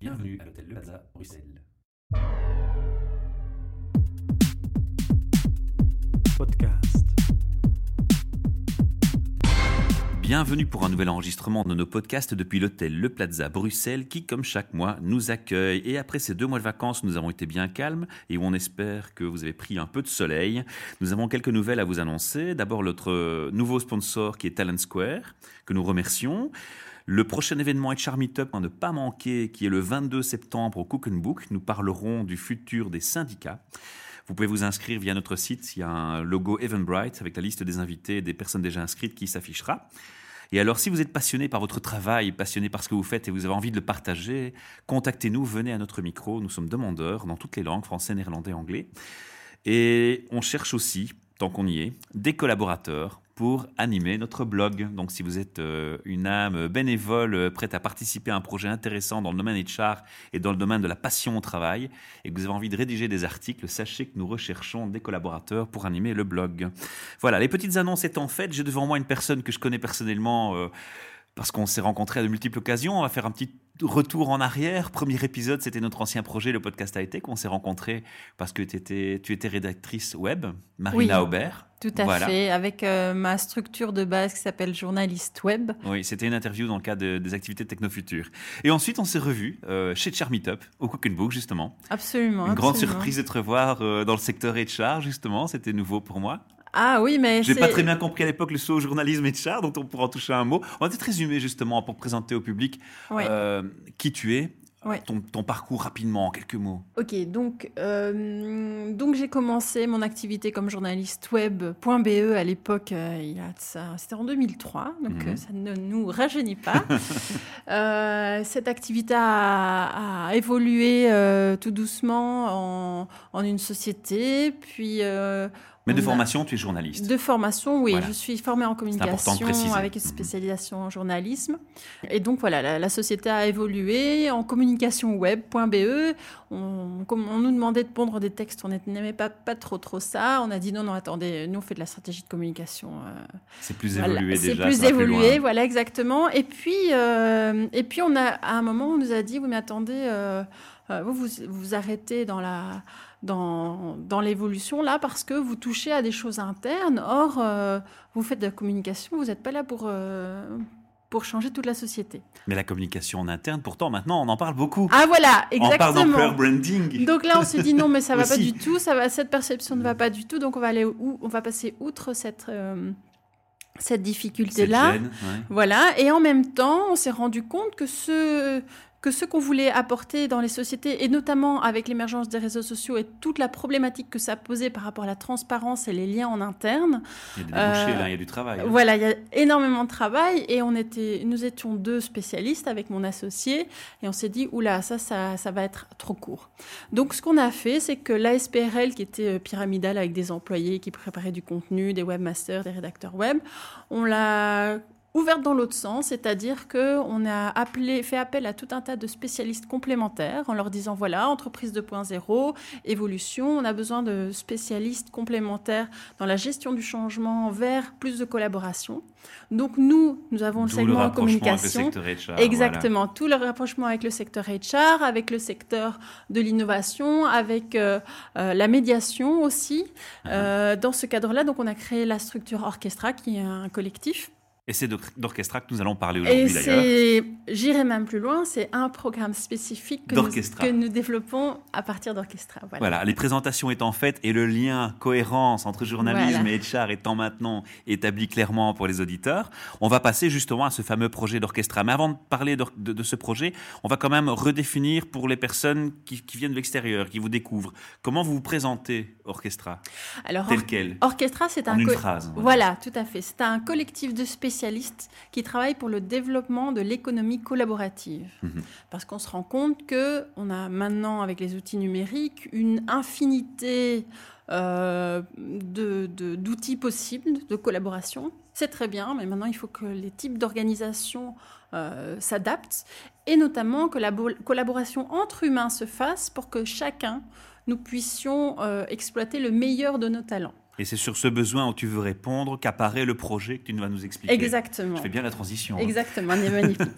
Bienvenue à l'hôtel Le Plaza, Bruxelles. Podcast. Bienvenue pour un nouvel enregistrement de nos podcasts depuis l'hôtel Le Plaza Bruxelles qui, comme chaque mois, nous accueille. Et après ces deux mois de vacances, nous avons été bien calmes et où on espère que vous avez pris un peu de soleil. Nous avons quelques nouvelles à vous annoncer. D'abord, notre nouveau sponsor qui est Talent Square, que nous remercions. Le prochain événement HR Meetup à ne pas manquer, qui est le 22 septembre au Cook Book. Nous parlerons du futur des syndicats. Vous pouvez vous inscrire via notre site. Il y a un logo Eventbrite avec la liste des invités et des personnes déjà inscrites qui s'affichera. Et alors, si vous êtes passionné par votre travail, passionné par ce que vous faites et vous avez envie de le partager, contactez-nous, venez à notre micro. Nous sommes demandeurs dans toutes les langues, français, néerlandais, anglais. Et on cherche aussi, tant qu'on y est, des collaborateurs pour animer notre blog. Donc si vous êtes euh, une âme bénévole euh, prête à participer à un projet intéressant dans le domaine HR et dans le domaine de la passion au travail et que vous avez envie de rédiger des articles, sachez que nous recherchons des collaborateurs pour animer le blog. Voilà, les petites annonces étant faites, j'ai devant moi une personne que je connais personnellement. Euh, parce qu'on s'est rencontrés à de multiples occasions. On va faire un petit retour en arrière. Premier épisode, c'était notre ancien projet, le podcast a été, qu'on s'est rencontrés parce que étais, tu étais rédactrice web, Marina Oui. Aubert. Tout à Voilà. fait, avec euh, ma structure de base qui s'appelle journaliste web. Oui, c'était une interview dans le cadre de- des activités Technofuture. Et ensuite, on s'est revus euh, chez Char Meetup, au Cook and Book, justement. Absolument. Une grande surprise de te revoir euh, dans le secteur HR, justement. C'était nouveau pour moi. Ah oui, mais J'ai c'est- pas très bien compris à l'époque le saut au journalisme HR, dont on pourra en toucher un mot. On va peut-être résumer, justement, pour présenter au public qui tu es, Ouais. ton, ton parcours rapidement, en quelques mots. Ok, donc, euh, donc j'ai commencé mon activité comme journaliste web.be à l'époque, euh, c'était en 2003, donc Mhm. euh, ça ne nous rajeunit pas. Euh, cette activité a, a évolué tout doucement en, en une société, puis Mais de formation, tu es journaliste. De formation, oui. Voilà. Je suis formée en communication avec une Mhm. spécialisation en journalisme. Et donc voilà, la, la société a évolué en communication web.be. On, on nous demandait de pondre des textes, on n'aimait pas, pas trop trop ça. On a dit non, non, attendez, nous on fait de la stratégie de communication. euh, C'est plus voilà, évolué C'est déjà. plus ça va évolué, voilà exactement. Et puis, euh, et puis on a à un moment on nous a dit oui mais attendez, euh, vous, vous vous arrêtez dans la dans, dans l'évolution là parce que vous touchez à des choses internes. Or euh, vous faites de la communication, vous n'êtes pas là pour euh, pour changer toute la société. Mais la communication en interne, pourtant, maintenant, on en parle beaucoup. Ah voilà, on parle d'employer exactement. branding. Donc là, on s'est dit non, mais ça va pas du tout. Ça va, cette perception ne va pas du tout. Donc on va aller où On va passer outre cette euh, cette difficulté Cette là. gêne, ouais. Voilà, et en même temps, on s'est rendu compte que ce, que ce qu'on voulait apporter dans les sociétés, et notamment avec l'émergence des réseaux sociaux et toute la problématique que ça posait par rapport à la transparence et les liens en interne, Il y a des débouchés, Euh, là, il y a du travail. hein. voilà, il y a énormément de travail, et on était, nous étions deux spécialistes avec mon associé, et on s'est dit, oula, ça, ça, ça va être trop court. Donc, ce qu'on a fait, c'est que l'ASPRL, qui était euh, pyramidale avec des employés qui préparaient du contenu, des webmasters, des rédacteurs web, on l'a ouverte dans l'autre sens, c'est-à-dire qu'on a appelé, fait appel à tout un tas de spécialistes complémentaires en leur disant voilà, entreprise 2.0, évolution, on a besoin de spécialistes complémentaires dans la gestion du changement vers plus de collaboration. Donc nous, nous avons le D'où le segment rapprochement avec le communication. secteur HR, voilà. Exactement, tout le rapprochement avec le secteur HR, avec le secteur de l'innovation, avec euh, euh, la médiation aussi. Ah. Euh, dans ce cadre-là, donc on a créé la structure Orchestra, qui est un collectif. Et c'est d'or- d'orchestra que nous allons parler aujourd'hui d'ailleurs. j'irai même plus loin, c'est un programme spécifique que nous, D'Orchestra. que nous développons à partir d'Orchestra. Voilà. Voilà, les présentations étant faites et le lien, cohérence entre journalisme Voilà. et HR étant maintenant établi clairement pour les auditeurs, on va passer justement à ce fameux projet d'orchestra. Mais avant de parler de, de ce projet, on va quand même redéfinir pour les personnes qui, qui viennent de l'extérieur, qui vous découvrent, comment vous vous présentez orchestra, Alors, tel quel, Orchestra, c'est un une phrase. Voilà, tout à fait. C'est un collectif de spécialistes qui travaillent pour le développement de l'économie collaborative. Mhm. Parce qu'on se rend compte que on a maintenant, avec les outils numériques, une infinité euh, de- de- d'outils possibles de collaboration. C'est très bien, mais maintenant il faut que les types d'organisation euh, s'adaptent et notamment que la bo- collaboration entre humains se fasse pour que chacun nous puissions euh, exploiter le meilleur de nos talents. Et c'est sur ce besoin où tu veux répondre qu'apparaît le projet que tu vas nous expliquer. Exactement. Je fais bien la transition. hein. Exactement, il est magnifique.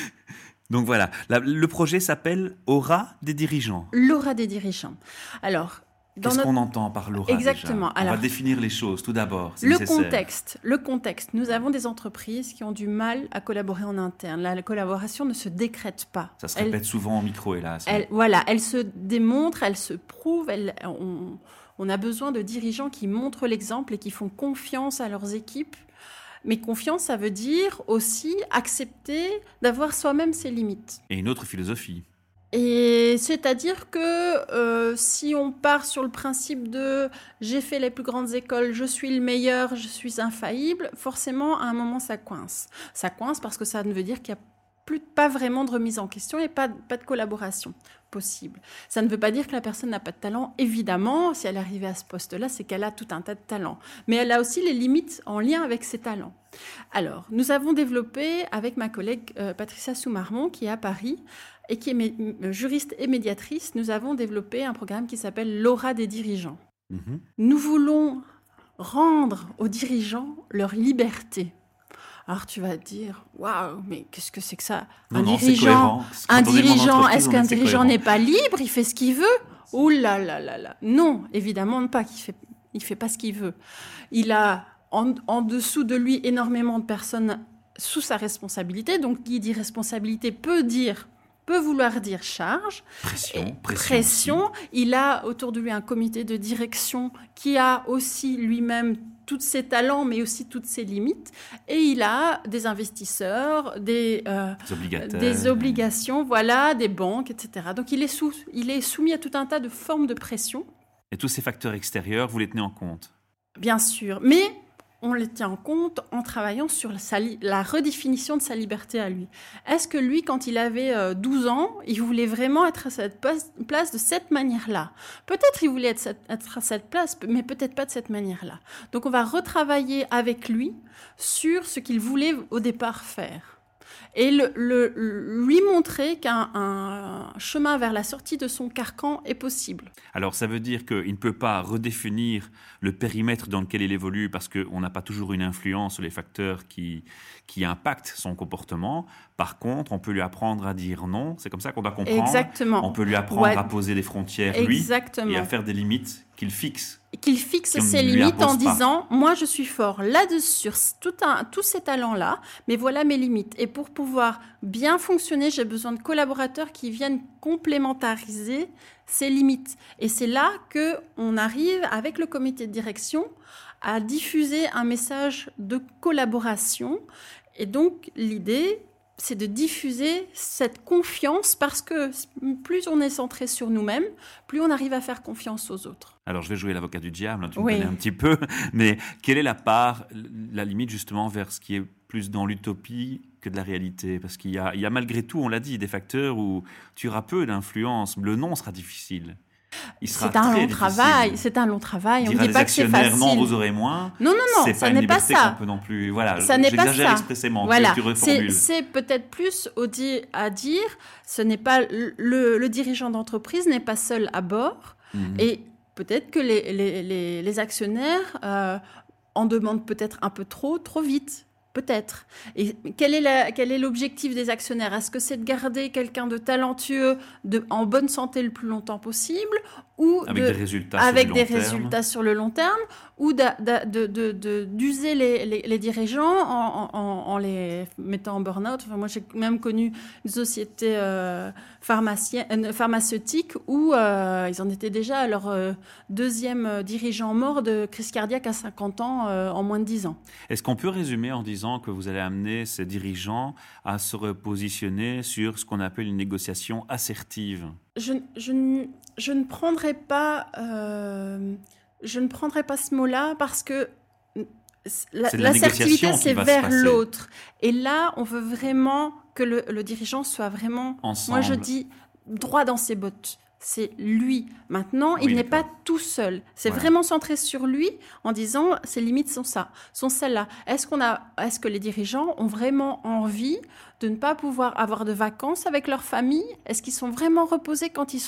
Donc voilà, le projet s'appelle Aura des dirigeants. L'aura des dirigeants. Alors, Qu'est-ce qu'on entend par l'aura Exactement. On va définir les choses tout d'abord. Le contexte. Le contexte. Nous avons des entreprises qui ont du mal à collaborer en interne. La, collaboration ne se décrète pas. Ça se répète souvent en micro, hélas. Elle, voilà, elle se démontre, elle se prouve. Elle, on, on a besoin de dirigeants qui montrent l'exemple et qui font confiance à leurs équipes. Mais confiance, ça veut dire aussi accepter d'avoir soi-même ses limites. Et une autre philosophie. Et c'est-à-dire que euh, si on part sur le principe de j'ai fait les plus grandes écoles, je suis le meilleur, je suis infaillible, forcément à un moment ça coince. Ça coince parce que ça ne veut dire qu'il n'y a plus, pas vraiment de remise en question et pas, pas de collaboration possible. Ça ne veut pas dire que la personne n'a pas de talent. Évidemment, si elle est arrivée à ce poste-là, c'est qu'elle a tout un tas de talents. Mais elle a aussi les limites en lien avec ses talents. Alors, nous avons développé avec ma collègue euh, Patricia Soumarmont, qui est à Paris, et qui est euh, juriste et médiatrice, nous avons développé un programme qui s'appelle l'aura des dirigeants. Mhm. Nous voulons rendre aux dirigeants leur liberté. Alors tu vas te dire, waouh, mais qu'est-ce que c'est que ça? Un dirigeant, un dirigeant, est-ce qu'un dirigeant n'est pas libre? Il fait ce qu'il veut? Ouh là là là là. Non, évidemment pas qu'il fait, il fait pas ce qu'il veut. Il a en, en, dessous de lui énormément de personnes sous sa responsabilité. Donc qui dit responsabilité peut dire peut vouloir dire charge. Pression, pression. Il a autour de lui un comité de direction qui a aussi lui-même tous ses talents, mais aussi toutes ses limites. Et il a des investisseurs, des, euh, des obligations, voilà, des banques, etc. Donc il est, sous, il est soumis à tout un tas de formes de pression. Et tous ces facteurs extérieurs, vous les tenez en compte? Bien sûr. Mais on les tient en compte en travaillant sur la redéfinition de sa liberté à lui. Est-ce que lui, quand il avait 12 euh, ans, il voulait vraiment être à cette place de cette manière-là? Peut-être il voulait être, être à cette place, mais peut-être pas de cette manière-là. Donc on va retravailler avec lui sur ce qu'il voulait au départ faire et le, lui montrer qu'un chemin vers la sortie de son carcan est possible. Alors ça veut dire qu'il ne peut pas redéfinir le périmètre dans lequel il évolue parce qu'on n'a pas toujours une influence sur les facteurs qui, qui impactent son comportement. Par contre, on peut lui apprendre à dire non, c'est comme ça qu'on doit comprendre. Exactement. On peut lui apprendre à poser des frontières, lui, Exactement. et à faire des limites qu'il fixe qu'il fixe ses limites en disant moi je suis fort là-dessus sur tout un, tous ces talents-là, mais voilà mes limites. Et pour pouvoir bien fonctionner, j'ai besoin de collaborateurs qui viennent complémentariser ces limites. Et c'est là que on arrive avec le comité de direction à diffuser un message de collaboration. Et donc l'idée, c'est de diffuser cette confiance parce que plus on est centré sur nous-mêmes, plus on arrive à faire confiance aux autres. Alors je vais jouer l'avocat du diable, hein, tu me connais un petit peu, mais quelle est la part, la limite justement vers ce qui est plus dans l'utopie que de la réalité Parce qu'il y, y a, malgré tout, on l'a dit, des facteurs où tu auras peu d'influence, le nom sera difficile. C'est un long travail. C'est un long travail. On ne dit pas que c'est facile. Non, vous aurez moins. Non, non, non. Ça n'est pas ça. non plus. Voilà. Ça n'est pas ça. expressément. Voilà. C'est peut-être plus à dire. Ce n'est pas le, dirigeant d'entreprise n'est pas seul à bord. Mhm. Et peut-être que les, actionnaires euh, en demandent peut-être un peu trop, trop vite. Peut-être. Et quel est l'objectif des actionnaires? Est-ce que c'est de garder quelqu'un de talentueux, de, en bonne santé le plus longtemps possible, ou avec des, résultats, avec sur, des le résultats sur le long terme, ou d'user les, les, dirigeants en, les mettant en burn-out? Enfin, moi, j'ai même connu une société euh, euh pharmaceutique où euh, ils en étaient déjà à leur euh, deuxième dirigeant mort de crise cardiaque à 50 ans en moins de 10 ans. Est-ce qu'on peut résumer en disant que vous allez amener ces dirigeants à se repositionner sur ce qu'on appelle une négociation assertive. Je, je, je ne prendrai pas, euh, je ne prendrai pas ce mot-là parce que l'assertivité, c'est vers l'autre. Et là, on veut vraiment que le, dirigeant soit vraiment, moi je dis, droit dans ses bottes c'est lui. Maintenant, il n'est pas tout seul. C'est vraiment centré sur lui en disant ses limites sont ça, sont celles-là. Est-ce qu'on a, est-ce que les dirigeants ont vraiment envie de ne pas pouvoir avoir de vacances avec leur famille? Est-ce qu'ils sont vraiment reposés quand ils,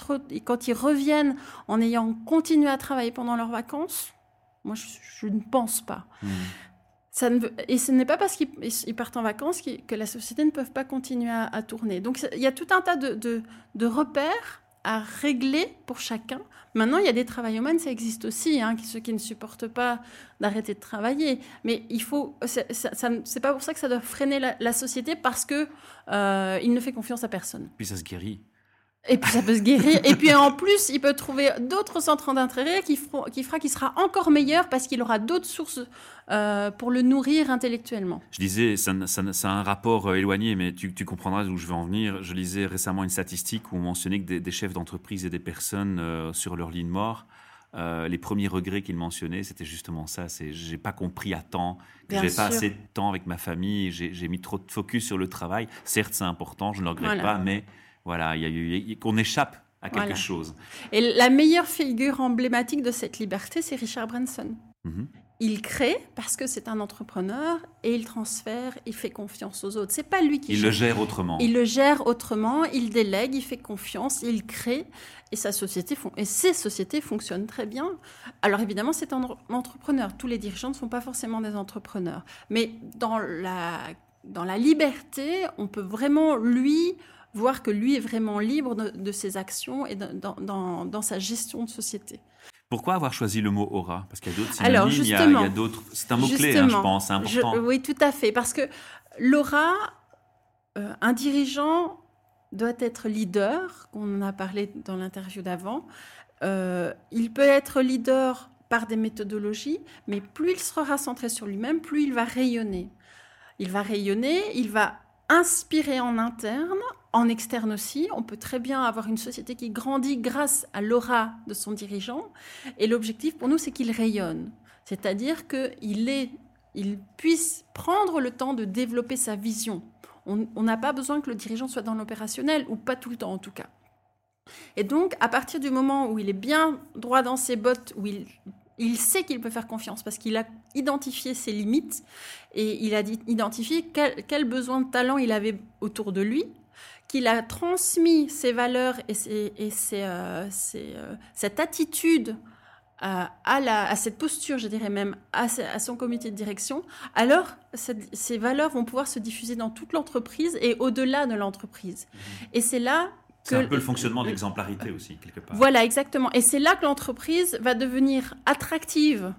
quand ils reviennent en ayant continué à travailler pendant leurs vacances? Moi, je, ne pense pas. Hmm. Ça ne et ce n'est pas parce qu'ils partent en vacances que la société ne peut pas continuer à, tourner. Donc il y a tout un tas de, de, repères à régler pour chacun. Maintenant, il y a des travaillomanes, ça existe aussi, hein, ceux qui ne supportent pas d'arrêter de travailler. Mais il faut, c'est pas pour ça que ça doit freiner la, société parce que euh, il ne fait confiance à personne. Puis ça se guérit. Et puis ça peut se guérir. Et puis en plus, il peut trouver d'autres centres d'intérêt qui, qui fera qu'il sera encore meilleur parce qu'il aura d'autres sources euh, pour le nourrir intellectuellement. Je disais, ça, ça, un rapport euh, éloigné, mais tu, tu, comprendras où je veux en venir. Je lisais récemment une statistique où on mentionnait que des, chefs d'entreprise et des personnes euh, sur leur ligne mort, les premiers regrets qu'ils mentionnaient, c'était justement ça. C'est j'ai pas compris à temps, que j'ai pas assez de temps avec ma famille, j'ai mis trop de focus sur le travail. Certes, c'est important, je ne le regrette pas, mais voilà, il y a eu qu'on échappe à quelque chose. Et la meilleure figure emblématique de cette liberté, c'est Richard Branson. Mhm. Il crée parce que c'est un entrepreneur et il transfère, il fait confiance aux autres. C'est pas lui qui il le gère autrement. Il le gère autrement, il délègue, il fait confiance, il crée et sa société font et ces sociétés fonctionnent très bien. Alors évidemment, c'est un entrepreneur. Tous les dirigeants ne sont pas forcément des entrepreneurs, mais dans la dans la liberté, on peut vraiment lui voir que lui est vraiment libre de, ses actions et dans, sa gestion de société. Pourquoi avoir choisi le mot aura? Parce qu'il y a d'autres synonymes, Alors il y a, d'autres. C'est un mot-clé, hein, je pense, c'est important. oui, tout à fait. Parce que l'aura, euh, un dirigeant doit être leader, qu'on en a parlé dans l'interview d'avant. Euh, il peut être leader par des méthodologies, mais plus il sera centré sur lui-même, plus il va rayonner. Il va rayonner, il va inspirer en interne, en externe aussi. On peut très bien avoir une société qui grandit grâce à l'aura de son dirigeant. Et l'objectif pour nous, c'est qu'il rayonne. C'est-à-dire qu'il il puisse prendre le temps de développer sa vision. On n'a pas besoin que le dirigeant soit dans l'opérationnel, ou pas tout le temps en tout cas. Et donc, à partir du moment où il est bien droit dans ses bottes, où il il sait qu'il peut faire confiance parce qu'il a identifié ses limites et il a identifié quel, besoin de talent il avait autour de lui, qu'il a transmis ses valeurs et, euh, euh, cette attitude à, à, cette posture, je dirais même, à, son comité de direction, alors ces valeurs vont pouvoir se diffuser dans toute l'entreprise et au-delà de l'entreprise. Mmh. Et c'est là c'est un peu le fonctionnement de l'exemplarité aussi, quelque part. Voilà, exactement. Et c'est là que l'entreprise va devenir attractive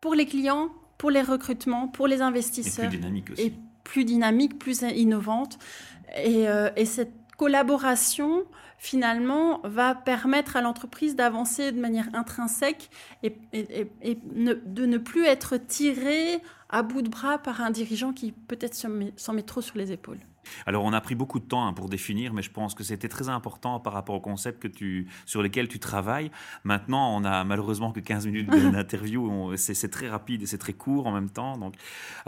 pour les clients, pour les recrutements, pour les investisseurs. Et plus dynamique aussi. Et plus dynamique, plus innovante. Et, euh, cette collaboration, finalement, va permettre à l'entreprise d'avancer de manière intrinsèque et, de ne plus être tirée à bout de bras par un dirigeant qui peut-être s'en met trop sur les épaules. Alors, on a pris beaucoup de temps hein, pour définir, mais je pense que c'était très important par rapport au concept que tu, sur lesquels tu travailles. Maintenant, on a malheureusement que 15 minutes d'interview. c'est très rapide et c'est très court en même temps. Donc,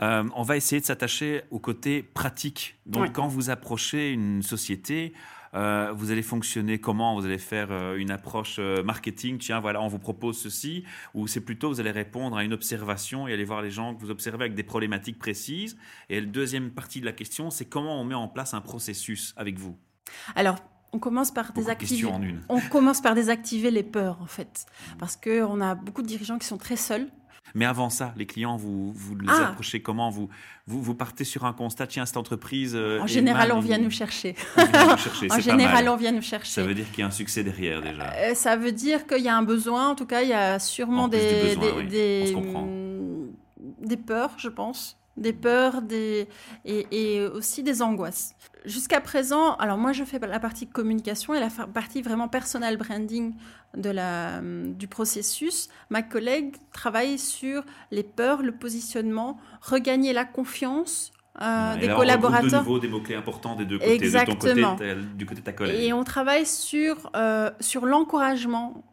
euh, on va essayer de s'attacher au côté pratique. Donc, quand vous approchez une société, euh, vous allez fonctionner comment? Vous allez faire euh, une approche euh, marketing, tiens, voilà, on vous propose ceci, ou c'est plutôt vous allez répondre à une observation et aller voir les gens que vous observez avec des problématiques précises. Et la deuxième partie de la question, c'est comment on met en place un processus avec vous? Alors, on commence par désactiver. On commence par désactiver les peurs en fait, parce que on a beaucoup de dirigeants qui sont très seuls mais avant ça, les clients, vous, vous les ah. approchez comment? Vous, vous, vous, partez sur un constat, tiens, cette entreprise. Euh, en général, on vient nous chercher. en général, on vient nous chercher. Ça veut dire qu'il y a un succès derrière déjà. Euh, ça veut dire qu'il y a un besoin. En tout cas, il y a sûrement des, des, des, peurs, je pense des peurs des, et, aussi des angoisses. Jusqu'à présent, alors moi je fais la partie communication et la partie vraiment personal branding de la, du processus. Ma collègue travaille sur les peurs, le positionnement, regagner la confiance euh, des collaborateurs. de nouveau des mots-clés importants des deux côtés, Exactement. De ton côté, du côté de ta collègue. Et on travaille sur, euh, sur l'encouragement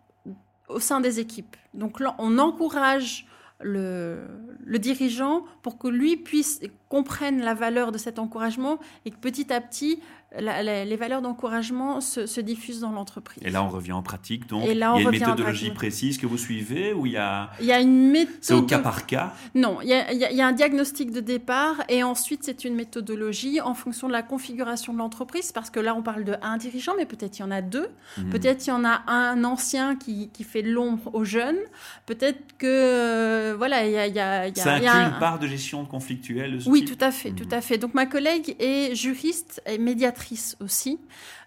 au sein des équipes. Donc on encourage le, le, dirigeant pour que lui puisse comprennent la valeur de cet encouragement et que petit à petit, les valeurs d'encouragement se, diffusent dans l'entreprise. Et là, on revient en pratique. Donc, il y a une méthodologie précise que vous suivez ou il y a. Il y a une méthode. C'est au cas par cas. Non, il y, a, il y, a, un diagnostic de départ et ensuite c'est une méthodologie en fonction de la configuration de l'entreprise parce que là, on parle de un dirigeant, mais peut-être il y en a deux. Mhm. Peut-être il y en a un ancien qui, qui fait l'ombre aux jeunes. Peut-être que euh, voilà, il y a, il y a, il y a Ça inclut une part de gestion conflictuelle. oui, tout à fait, tout mhm. à fait. Donc ma collègue est juriste et médiatrice aussi.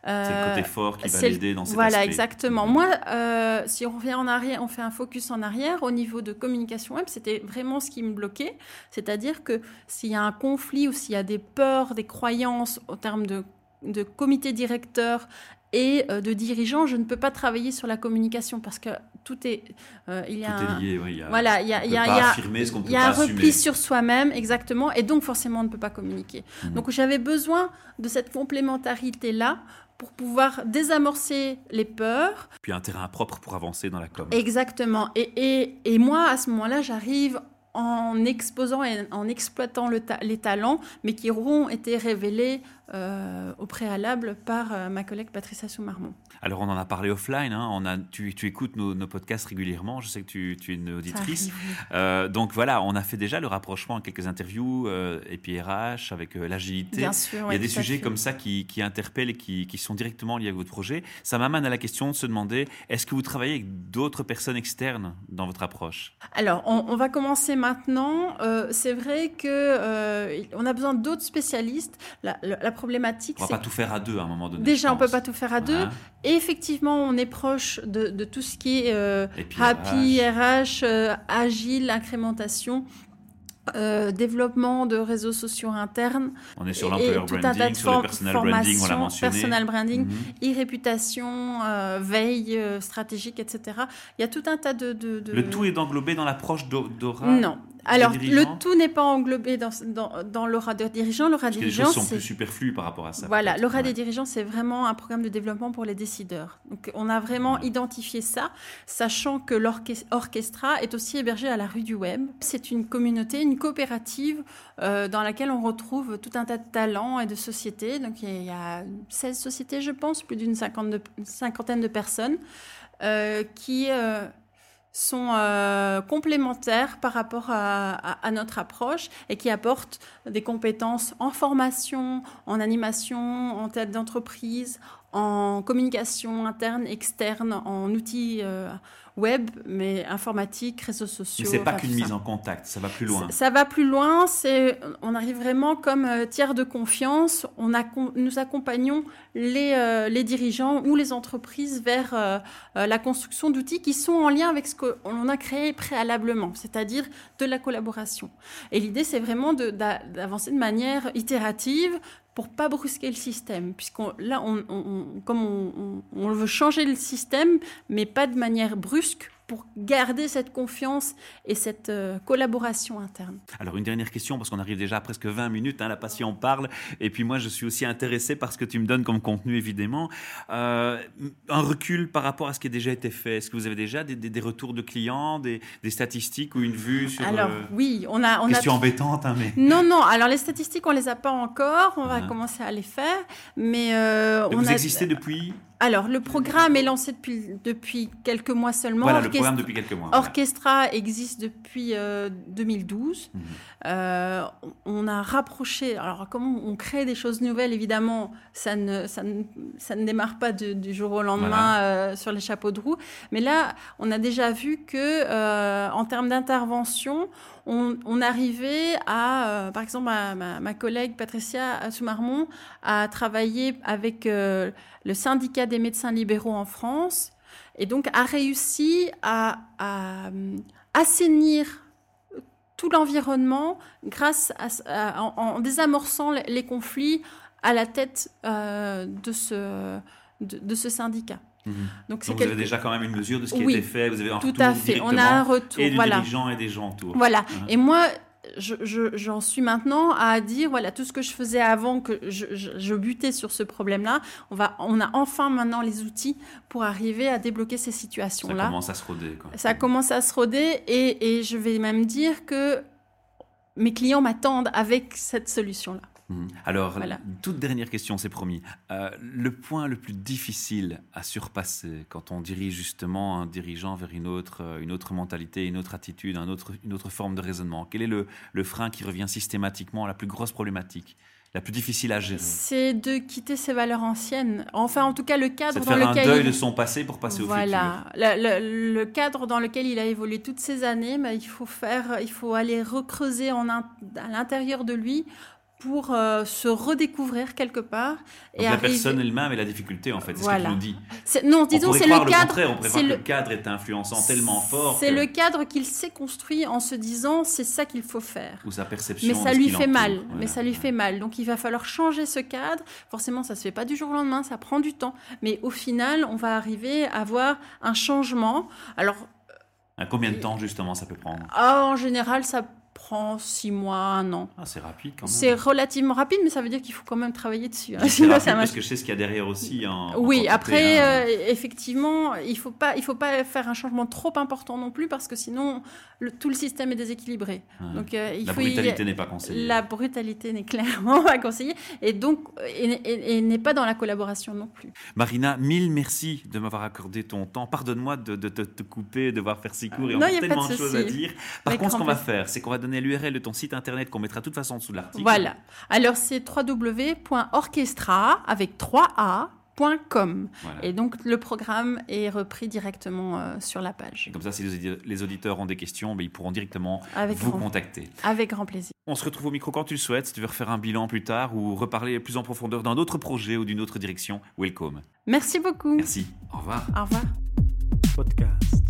c'est le côté fort qui va l'aider dans cet Voilà, exactement. Moi, euh, si on revient en arrière, on fait un focus en arrière, au niveau de communication web, c'était vraiment ce qui me bloquait. C'est-à-dire que s'il y a un conflit ou s'il y a des peurs, des croyances au terme de de comité directeur et euh, de dirigeants, je ne peux pas travailler sur la communication parce que tout est. Euh, il y a tout est lié, oui, voilà, il y a, il y a, il y a un repli sur soi-même, exactement, et donc forcément on ne peut pas communiquer. Mhm. Donc j'avais besoin de cette complémentarité-là pour pouvoir désamorcer les peurs. Puis un terrain propre pour avancer dans la com. Exactement. Et, et, et moi, à ce moment-là, j'arrive en exposant et en exploitant le les talents, mais qui auront été révélés euh, au préalable par euh, ma collègue Patricia Soumarmont. Alors on en a parlé offline, hein. on a, tu, tu écoutes nos, podcasts régulièrement, je sais que tu, tu es une auditrice. Euh, donc voilà, on a fait déjà le rapprochement en quelques interviews, et puis RH, avec l'agilité. Bien sûr, Il y a des sujets comme ça qui, qui interpellent et qui, qui, sont directement liés à votre projet. Ça m'amène à la question de se demander, est-ce que vous travaillez avec d'autres personnes externes dans votre approche? Alors on, on, va commencer maintenant. C'est vrai que on a besoin d'autres spécialistes. La, la problématique. On va pas tout faire à deux à un moment donné. Déjà, on peut pas tout faire à deux. Et effectivement, on est proche de, tout ce qui est euh, happy, RH, euh, agile, incrémentation. Euh, développement de réseaux sociaux internes. On est sur l'employer branding, sur le personal branding, on l'a mentionné. Personal branding, mhm. e-réputation, veille stratégique, etc. Il y a tout un tas de... de, Le tout est d'englober dans l'approche d'Aura Non, alors, le tout n'est pas englobé dans, dans, dans l'aura des dirigeants. L'aura des dirigeants, sont plus superflus par rapport à ça. Voilà, l'aura des dirigeants, c'est vraiment un programme de développement pour les décideurs. Donc, on a vraiment identifié ça, sachant que l'orchestra est aussi hébergé à la rue du Web. C'est une communauté, une coopérative euh, dans laquelle on retrouve tout un tas de talents et de sociétés. Donc, il y a 16 sociétés, je pense, plus d'une cinquantaine de personnes euh, qui... Euh, sont euh, complémentaires par rapport à, notre approche et qui apportent des compétences en formation, en animation, en tête d'entreprise, en communication interne, externe, en outils euh, web, mais informatique, réseaux sociaux. C'est pas qu'une mise en contact, ça va plus loin. Ça, va plus loin. C'est, on arrive vraiment comme euh, tiers de confiance. On a, nous accompagnons les, euh, les dirigeants ou les entreprises vers euh, la construction d'outils qui sont en lien avec ce qu'on a créé préalablement, c'est-à-dire de la collaboration. Et l'idée, c'est vraiment d'avancer de, de manière itérative, pour pas brusquer le système, puisqu'on là, on, comme on, on, veut changer le système, mais pas de manière brusque, pour garder cette confiance et cette euh, collaboration interne. Alors une dernière question, parce qu'on arrive déjà à presque 20 minutes, hein, la passion parle, et puis moi je suis aussi intéressé par ce que tu me donnes comme contenu évidemment. Euh, un recul par rapport à ce qui a déjà été fait, est-ce que vous avez déjà des, des, retours de clients, des, des, statistiques ou une vue sur... Alors euh, oui, on a... On question embêtante, hein, mais... Non, non, alors les statistiques on les a pas encore, on va ah. commencer à les faire, mais... on vous a... existez depuis alors, le programme est lancé depuis, depuis quelques mois seulement. Voilà, le programme depuis quelques mois. Orchestra existe depuis 2012. Euh, mhm. euh, on a rapproché. Alors, comment on crée des choses nouvelles? Évidemment, ça ne, ça ne, ça ne démarre pas du jour au lendemain euh, sur les chapeaux de roue. Mais là, on a déjà vu que, en termes d'intervention, on, arrivait à, par exemple, ma, collègue Patricia Soumarmont a travaillé avec le syndicat des médecins libéraux en France, et donc a réussi à, euh, assainir tout l'environnement grâce en, désamorçant les, conflits à la tête euh, de, ce syndicat. Mhm. Donc, vous avez déjà quand même une mesure de ce qui a été fait, vous avez un tout retour à fait. On a un retour, et des dirigeants et des gens autour. Voilà. Mhm. Et moi, j'en suis maintenant à dire voilà tout ce que je faisais avant que je, butais sur ce problème-là. On va, on a enfin maintenant les outils pour arriver à débloquer ces situations-là. Ça commence à se roder. Quoi. Ça commence à se roder et, et je vais même dire que mes clients m'attendent avec cette solution-là. Mhm. Alors, toute dernière question, c'est promis. Euh, le point le plus difficile à surpasser quand on dirige justement un dirigeant vers une autre, euh, une autre mentalité, une autre attitude, un autre, une autre forme de raisonnement, quel est le, le frein qui revient systématiquement, la plus grosse problématique la plus difficile à gérer? C'est de quitter ses valeurs anciennes. Enfin, en tout cas, le cadre dans faire lequel. un deuil de son passé pour passer au futur. Voilà. Le, le, cadre dans lequel il a évolué toutes ces années, mais il faut faire, il faut aller recreuser en, à l'intérieur de lui pour euh, se redécouvrir quelque part. et la personne elle-même est la difficulté, en fait, c'est ce qu'elle nous dit. Non, disons, c'est le cadre. on préfère que le cadre est influençant tellement fort. C'est le cadre qu'il s'est construit en se disant c'est ça qu'il faut faire. Ou sa perception. Mais ça lui fait mal. Mais ça lui fait mal. Donc il va falloir changer ce cadre. Forcément, ça se fait pas du jour au lendemain, ça prend du temps. Mais au final, on va arriver à avoir un changement. Alors. À combien de temps justement ça peut prendre? Ah, En général, ça prend six mois, un an. Ah, c'est rapide quand même. C'est relativement rapide, mais ça veut dire qu'il faut quand même travailler dessus. Hein. Rapide parce que je sais ce qu'il y a derrière aussi. Hein, oui, après, euh, effectivement, il ne faut, pas, il faut pas faire un changement trop important non plus parce que sinon, le, tout le système est déséquilibré. Donc, euh, il la brutalité n'est pas conseillée. La brutalité n'est clairement pas conseillée et donc et, n'est pas dans la collaboration non plus. Marina, mille merci de m'avoir accordé ton temps. Pardonne-moi de, te couper, de devoir faire si court et on a tellement de, choses à dire. Par contre, ce qu'on va faire, c'est qu'on va donner l'URL de ton site internet qu'on mettra de toute façon sous l'article. Voilà. Alors c'est www.orchestra avec 3a.com. Et donc le programme est repris directement euh, sur la page. comme ça, si les auditeurs ont des questions, ben, ils pourront directement vous contacter. Avec grand plaisir. On se retrouve au micro quand tu le souhaites. Si tu veux refaire un bilan plus tard ou reparler plus en profondeur d'un autre projet ou d'une autre direction, welcome. Merci beaucoup. Merci. Au revoir. Au revoir. Podcast.